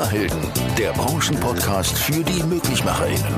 Klimahelden, der Branchenpodcast für die MöglichmacherInnen.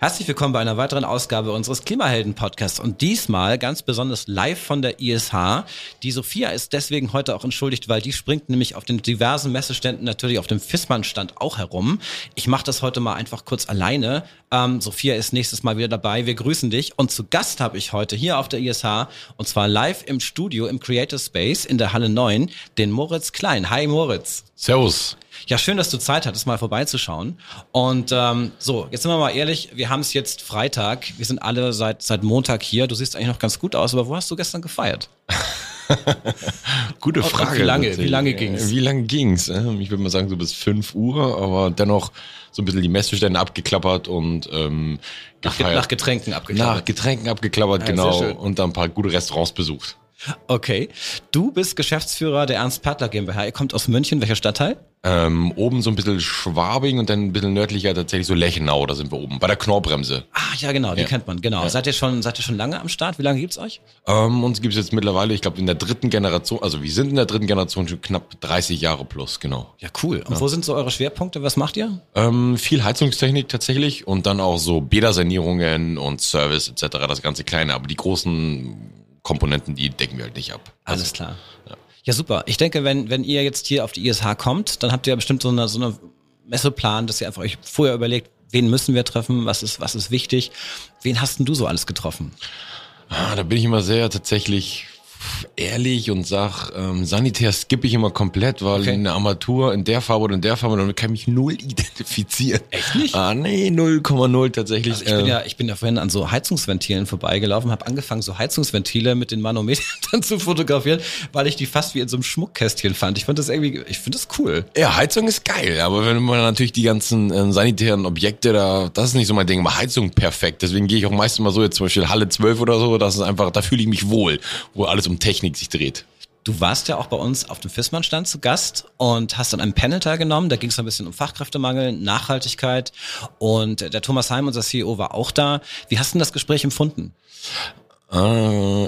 Herzlich willkommen bei einer weiteren Ausgabe unseres Klimahelden-Podcasts und diesmal ganz besonders live von der ISH. Die Sophia ist deswegen heute auch entschuldigt, weil die springt nämlich auf den diversen Messeständen natürlich auf dem Fissmann-Stand auch herum. Ich mache das heute mal einfach kurz alleine. Ähm, Sophia ist nächstes Mal wieder dabei. Wir grüßen dich und zu Gast habe ich heute hier auf der ISH und zwar live im Studio im Creator Space in der Halle 9 den Moritz Klein. Hi Moritz. Servus. Ja, schön, dass du Zeit hattest, mal vorbeizuschauen. Und ähm, so, jetzt sind wir mal ehrlich, wir haben es jetzt Freitag, wir sind alle seit, seit Montag hier. Du siehst eigentlich noch ganz gut aus, aber wo hast du gestern gefeiert? Gute Frage. Wie lange, wie lange ging's? Wie lange ging's? Ähm, Ich würde mal sagen so bis 5 Uhr, aber dennoch so ein bisschen die Messestände abgeklappert und ähm, Nach, gefeiert. nach Getränken abgeklappert. Nach Getränken abgeklappert, Ja, genau. Und dann ein paar gute Restaurants besucht. Okay. Du bist Geschäftsführer der Ernst Pertler GmbH. Ihr kommt aus München. Welcher Stadtteil? Ähm, oben so ein bisschen Schwabing und dann ein bisschen nördlicher tatsächlich so Lechenau, da sind wir oben, bei der Knorrbremse. Ah, ja, genau, die Ja. kennt man, genau. Seid ihr schon, seid ihr schon lange am Start? Wie lange gibt's euch? Ähm, uns gibt's jetzt mittlerweile, ich glaube in der dritten Generation, also wir sind in der dritten Generation schon knapp 30 Jahre plus, genau. Ja, cool. Und wo sind so eure Schwerpunkte? Was macht ihr? Ähm, viel Heizungstechnik tatsächlich und dann auch so Bädersanierungen und Service etc. Das ganze kleine, aber die großen Komponenten, die decken wir halt nicht ab. Alles klar. Ja. Super. Ich denke, wenn, wenn ihr jetzt hier auf die ISH kommt, dann habt ihr ja bestimmt so eine, so eine Messeplan, dass ihr einfach euch vorher überlegt, wen müssen wir treffen, was ist, was ist wichtig. Wen hast denn du so alles getroffen? Ah, da bin ich immer sehr tatsächlich ehrlich und sag, ähm, Sanitär skippe ich immer komplett, weil Okay. eine Armatur in der Farbe oder in der Farbe, damit kann ich mich null identifizieren. Echt nicht? Ah, nee, 0,0 tatsächlich. Also ich bin Ähm, ja, ich bin ja vorhin an so Heizungsventilen vorbeigelaufen, habe angefangen, so Heizungsventile mit den Manometern zu fotografieren, weil ich die fast wie in so einem Schmuckkästchen fand. Ich fand das irgendwie, ich finde das cool. Ja, Heizung ist geil, aber wenn man natürlich die ganzen ähm, sanitären Objekte da, das ist nicht so mein Ding, aber Heizung perfekt. Deswegen gehe ich auch meistens mal so, jetzt zum Beispiel Halle 12 oder so, das ist einfach, da fühle ich mich wohl, wo alles um Technik sich dreht. Du warst ja auch bei uns auf dem Fissmann-Stand zu Gast und hast dann einen Panel teilgenommen. Da ging es ein bisschen um Fachkräftemangel, Nachhaltigkeit und der Thomas Heim, unser CEO, war auch da. Wie hast du das Gespräch empfunden? Äh,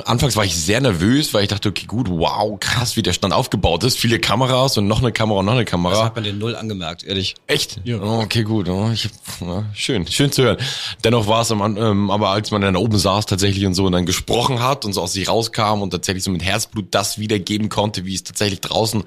anfangs war ich sehr nervös, weil ich dachte, okay, gut, wow, krass, wie der Stand aufgebaut ist. Viele Kameras und noch eine Kamera und noch eine Das Kamera. hat man den Null angemerkt, ehrlich. Echt? Ja. Oh, okay, gut. Oh, ich, ja, schön, schön zu hören. Dennoch war es am, ähm, aber als man dann da oben saß tatsächlich und so und dann gesprochen hat und so aus sich rauskam und tatsächlich so mit Herzblut das wiedergeben konnte, wie es tatsächlich draußen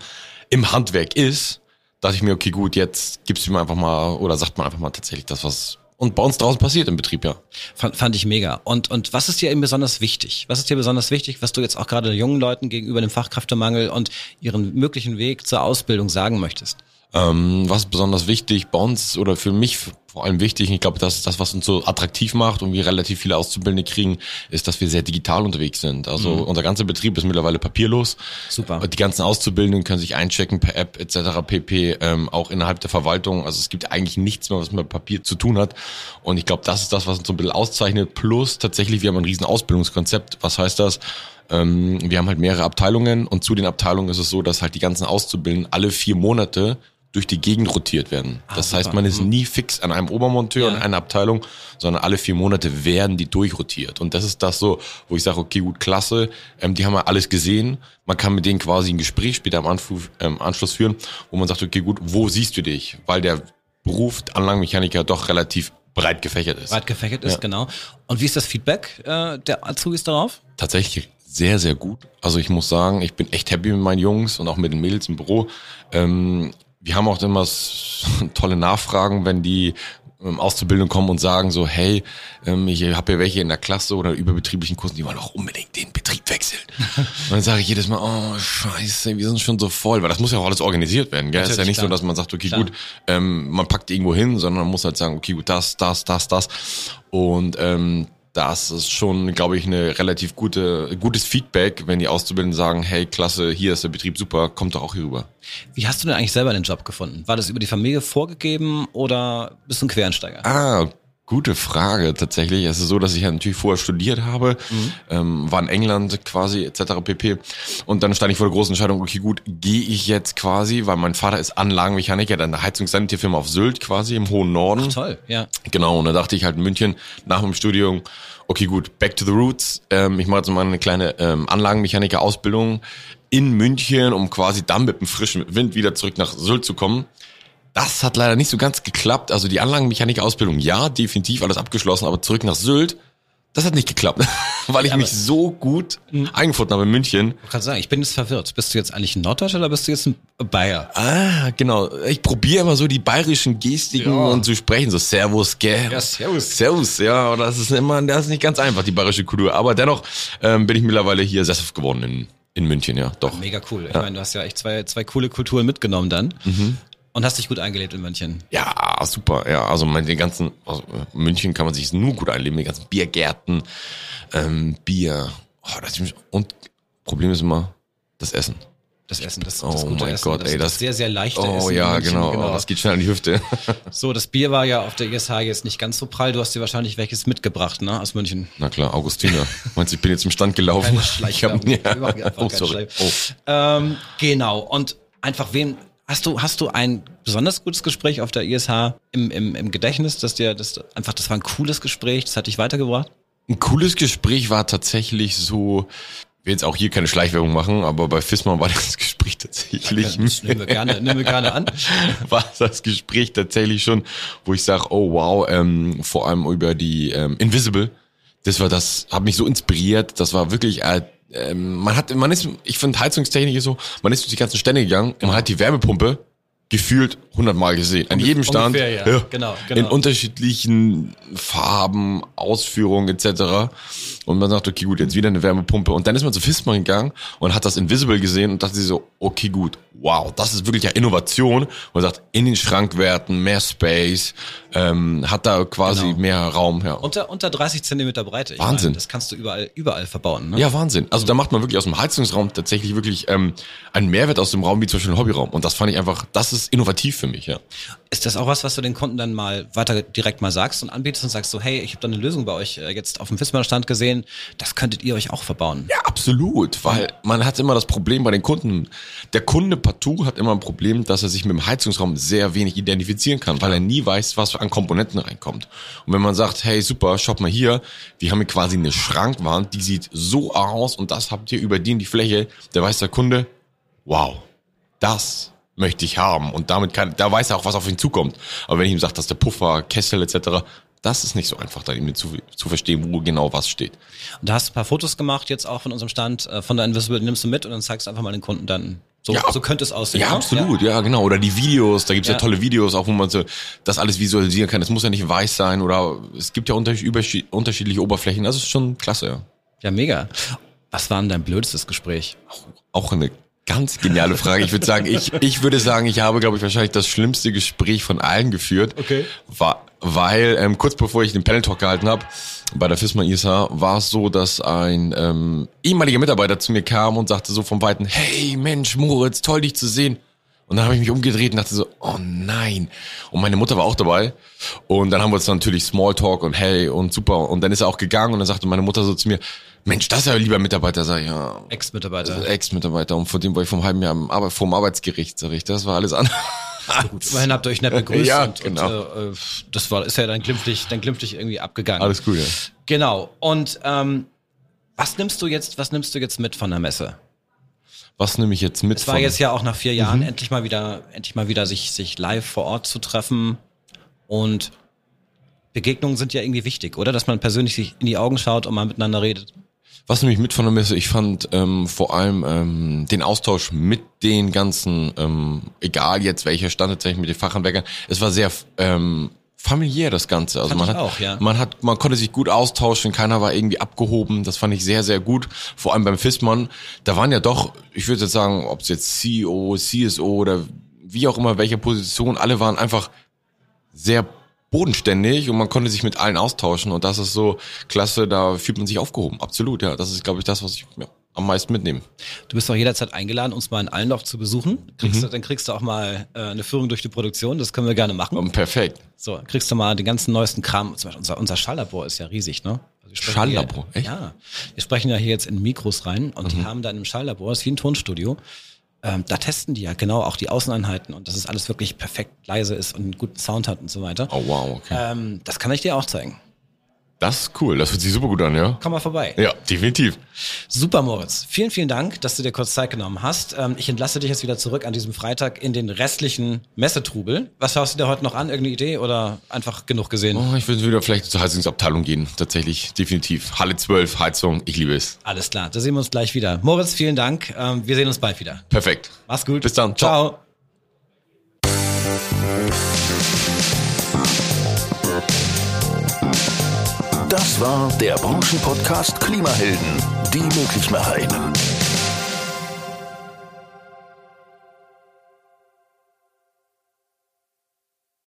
im Handwerk ist, dachte ich mir, okay, gut, jetzt gibst du mir einfach mal oder sagt man einfach mal tatsächlich das, was und bei uns draußen passiert im Betrieb, ja. Fand, fand ich mega. Und, und was ist dir eben besonders wichtig? Was ist dir besonders wichtig, was du jetzt auch gerade jungen Leuten gegenüber dem Fachkräftemangel und ihren möglichen Weg zur Ausbildung sagen möchtest? Ähm, was ist besonders wichtig bei uns oder für mich vor allem wichtig, ich glaube, das ist das, was uns so attraktiv macht und wir relativ viele Auszubildende kriegen, ist, dass wir sehr digital unterwegs sind. Also unser ganzer Betrieb ist mittlerweile papierlos. Super. Die ganzen Auszubildenden können sich einchecken per App etc. pp. Ähm, auch innerhalb der Verwaltung. Also es gibt eigentlich nichts mehr, was mit Papier zu tun hat. Und ich glaube, das ist das, was uns so ein bisschen auszeichnet. Plus tatsächlich, wir haben ein riesen Ausbildungskonzept. Was heißt das? Ähm, wir haben halt mehrere Abteilungen und zu den Abteilungen ist es so, dass halt die ganzen Auszubildenden alle vier Monate durch die Gegend rotiert werden. das super. heißt, man ist nie fix an einem Obermonteur Ja. in einer Abteilung, sondern alle vier Monate werden die durchrotiert. Und das ist das so, wo ich sage, okay, gut, klasse, ähm, die haben ja alles gesehen. Man kann mit denen quasi ein Gespräch später am Anfu ähm, Anschluss führen, wo man sagt, okay, gut, wo siehst du dich? Weil der Beruf Anlagenmechaniker doch relativ breit gefächert ist. Breit gefächert ist, Ja. genau. Und wie ist das Feedback äh, der Azubis darauf? tatsächlich sehr, sehr gut. Also ich muss sagen, ich bin echt happy mit meinen Jungs und auch mit den Mädels im Büro. Ähm, wir haben auch immer tolle Nachfragen, wenn die ähm, Auszubildung kommen und sagen so, hey, ähm, ich habe ja welche in der Klasse oder überbetrieblichen Kursen, die wollen auch unbedingt den Betrieb wechseln. und dann sage ich jedes Mal, oh scheiße, wir sind schon so voll, weil das muss ja auch alles organisiert werden. Gell? Es ist ja nicht so, klar. dass man sagt, okay, Klar. gut, ähm, man packt irgendwo hin, sondern man muss halt sagen, okay, gut, das, das, das, das. Und ähm, das ist schon, glaube ich, eine relativ gute, gutes Feedback, wenn die Auszubildenden sagen, hey, klasse, hier ist der Betrieb super, kommt doch auch hier rüber. Wie hast du denn eigentlich selber den Job gefunden? War das über die Familie vorgegeben oder bist du ein Quereinsteiger? Ah, Gute Frage tatsächlich. Es ist so, dass ich ja natürlich vorher studiert habe, mhm. ähm, war in England quasi etc. pp. Und dann stand ich vor der großen Entscheidung, okay gut, gehe ich jetzt quasi, weil mein Vater ist Anlagenmechaniker, der eine Heizungssanitärfirma auf Sylt quasi im hohen Norden. Ach, toll, ja. Genau, und da dachte ich halt in München nach dem Studium, okay gut, back to the roots. Ähm, ich mache jetzt mal eine kleine ähm, Anlagenmechaniker-Ausbildung in München, um quasi dann mit dem frischen Wind wieder zurück nach Sylt zu kommen. Das hat leider nicht so ganz geklappt. Also die Anlagenmechanik-Ausbildung, ja, definitiv alles abgeschlossen, aber zurück nach Sylt, das hat nicht geklappt, weil ich ja, mich so gut mhm. eingefunden habe in München. Ich kann sagen, ich bin jetzt verwirrt. Bist du jetzt eigentlich ein Norddeutscher oder bist du jetzt ein Bayer? Ah, genau. Ich probiere immer so die bayerischen Gestiken ja. und zu sprechen, so Servus, gell? Ja, Servus. Servus, ja. Und das ist immer, das ist nicht ganz einfach, die bayerische Kultur. Aber dennoch ähm, bin ich mittlerweile hier sesshaft geworden in, in München, ja, doch. Mega cool. Ich ja. meine, du hast ja echt zwei, zwei coole Kulturen mitgenommen dann. Mhm. Und hast dich gut eingelebt in München? Ja, super. Ja, also mein, den ganzen also München kann man sich nur gut einleben, die ganzen Biergärten, ähm, Bier. Oh, das, und Problem ist immer das Essen. Das Essen, das, das oh gute mein Essen, Gott, das, ey, das, das sehr, sehr leichte oh, Essen. Oh ja, genau, genau. Oh, das geht schnell an die Hüfte. so, das Bier war ja auf der ISH jetzt nicht ganz so prall. Du hast dir wahrscheinlich welches mitgebracht, ne, aus München. Na klar, Augustiner. Meinst du, ich bin jetzt im Stand gelaufen? Keine ich hab, ja. oh, sorry. Oh. Ähm, genau. Und einfach wen Hast du, hast du ein besonders gutes Gespräch auf der ISH im, im, im Gedächtnis, dass dir das einfach, das war ein cooles Gespräch, das hat dich weitergebracht? Ein cooles Gespräch war tatsächlich so, ich will jetzt auch hier keine Schleichwerbung machen, aber bei FISMA war das Gespräch tatsächlich. Das nehmen wir gerne, nehmen wir gerne an. War das Gespräch tatsächlich schon, wo ich sage, oh wow, ähm, vor allem über die ähm, Invisible. Das war das, hat mich so inspiriert. Das war wirklich äh, ähm, man hat, man ist, ich finde Heizungstechnik ist so, man ist durch die ganzen Stände gegangen und man hat die Wärmepumpe gefühlt hundertmal gesehen. An jedem Stand. Ungefähr, ja. Ja, genau, genau. In unterschiedlichen Farben, Ausführungen etc. Und man sagt, okay, gut, jetzt wieder eine Wärmepumpe. Und dann ist man zu Fistmann gegangen und hat das Invisible gesehen und dachte sich so, okay, gut, wow, das ist wirklich ja Innovation. Und man sagt, in den Schrankwerten mehr Space, ähm, hat da quasi genau. mehr Raum. Ja. Unter, unter 30 Zentimeter Breite. Ich Wahnsinn. Meine, das kannst du überall, überall verbauen. Ne? Ja, Wahnsinn. Also da macht man wirklich aus dem Heizungsraum tatsächlich wirklich ähm, einen Mehrwert aus dem Raum, wie zum Beispiel ein Hobbyraum. Und das fand ich einfach, das ist innovativ für mich, ja. Ist das auch was, was du den Kunden dann mal weiter direkt mal sagst und anbietest und sagst so, hey, ich habe da eine Lösung bei euch äh, jetzt auf dem Fissmann-Stand gesehen, das könntet ihr euch auch verbauen? Ja, absolut, weil man hat immer das Problem bei den Kunden. Der Kunde partout hat immer ein Problem, dass er sich mit dem Heizungsraum sehr wenig identifizieren kann, weil er nie weiß, was an Komponenten reinkommt. Und wenn man sagt, hey, super, schaut mal hier, wir haben hier quasi eine Schrankwand, die sieht so aus und das habt ihr über die in die Fläche, der weiß der Kunde, wow, das möchte ich haben. Und damit kann, da weiß er auch, was auf ihn zukommt. Aber wenn ich ihm sage, dass der Puffer, Kessel etc., das ist nicht so einfach, da ihm zu, zu verstehen, wo genau was steht. Und da hast du ein paar Fotos gemacht, jetzt auch von unserem Stand, äh, von der Invisible, nimmst du mit und dann zeigst du einfach mal den Kunden dann. So, ja, so könnte es aussehen. Ja, ne? absolut, ja. ja. genau. Oder die Videos, da gibt's ja. ja tolle Videos, auch wo man so das alles visualisieren kann. Es muss ja nicht weiß sein oder es gibt ja unterschiedliche Oberflächen. Das ist schon klasse, ja. Ja, mega. Was war denn dein blödstes Gespräch? Auch, auch eine Ganz geniale Frage. Ich würde sagen, ich, ich würde sagen, ich habe, glaube ich, wahrscheinlich das schlimmste Gespräch von allen geführt. Okay. War, weil ähm, kurz bevor ich den Panel Talk gehalten habe, bei der FISMA ISA, war es so, dass ein ähm, ehemaliger Mitarbeiter zu mir kam und sagte so vom Weiten, hey Mensch, Moritz, toll dich zu sehen. Und dann habe ich mich umgedreht und dachte so, oh nein. Und meine Mutter war auch dabei. Und dann haben wir uns natürlich Smalltalk und hey und super. Und dann ist er auch gegangen und dann sagte meine Mutter so zu mir, Mensch, das ist ja lieber Mitarbeiter, sag ich, ja. Ex-Mitarbeiter. Ex-Mitarbeiter. Und vor dem war ich vom halben Jahr am Arbeit, vom Arbeitsgericht, sag ich. Das war alles anders. Immerhin habt ihr euch nett begrüßt ja, und, genau. und äh, das war ist ja dann glimpflich, dann glimpflich irgendwie abgegangen. Alles gut, ja. Genau. Und ähm, was nimmst du jetzt, was nimmst du jetzt mit von der Messe? Was nehme ich jetzt mit? Es war jetzt ja auch nach vier Jahren mhm. endlich mal wieder, endlich mal wieder sich, sich live vor Ort zu treffen und Begegnungen sind ja irgendwie wichtig, oder? Dass man persönlich sich in die Augen schaut und mal miteinander redet. Was nehme ich mit von der Messe? Ich fand ähm, vor allem ähm, den Austausch mit den ganzen, ähm, egal jetzt welcher Stand tatsächlich mit den Fachhandwerkern, es war sehr ähm, familiär das Ganze. Also fand man hat, auch, ja. man hat, man konnte sich gut austauschen, keiner war irgendwie abgehoben. Das fand ich sehr, sehr gut. Vor allem beim FISMAN, da waren ja doch, ich würde jetzt sagen, ob es jetzt CEO, CSO oder wie auch immer, welche Position, alle waren einfach sehr bodenständig und man konnte sich mit allen austauschen und das ist so klasse, da fühlt man sich aufgehoben. Absolut, ja. Das ist, glaube ich, das, was ich ja, am meisten mitnehmen. Du bist auch jederzeit eingeladen, uns mal in Allendorf zu besuchen. Kriegst du, dann kriegst du auch mal äh, eine Führung durch die Produktion. Das können wir gerne machen. Ähm, perfekt. So, kriegst du mal den ganzen neuesten Kram. Zum Beispiel unser, unser Schalllabor ist ja riesig, ne? Also Schalllabor, hier, echt? Ja. Wir sprechen ja hier jetzt in Mikros rein und die haben da in einem Schalllabor, das ist wie ein Tonstudio. Ähm, da testen die ja genau auch die Außeneinheiten und dass es alles wirklich perfekt leise ist und einen guten Sound hat und so weiter. Oh wow, okay. Ähm, das kann ich dir auch zeigen. Das ist cool, das hört sich super gut an, ja? Komm mal vorbei. Ja, definitiv. Super, Moritz. Vielen, vielen Dank, dass du dir kurz Zeit genommen hast. Ähm, ich entlasse dich jetzt wieder zurück an diesem Freitag in den restlichen Messetrubel. Was schaust du dir heute noch an? Irgendeine Idee oder einfach genug gesehen? Oh, ich würde wieder vielleicht zur Heizungsabteilung gehen, tatsächlich, definitiv. Halle 12, Heizung, ich liebe es. Alles klar, da sehen wir uns gleich wieder. Moritz, vielen Dank. Ähm, wir sehen uns bald wieder. Perfekt. Mach's gut. Bis dann. Ciao. Ciao. Das war der Branchenpodcast Klimahelden, die Möglichmacherinnen.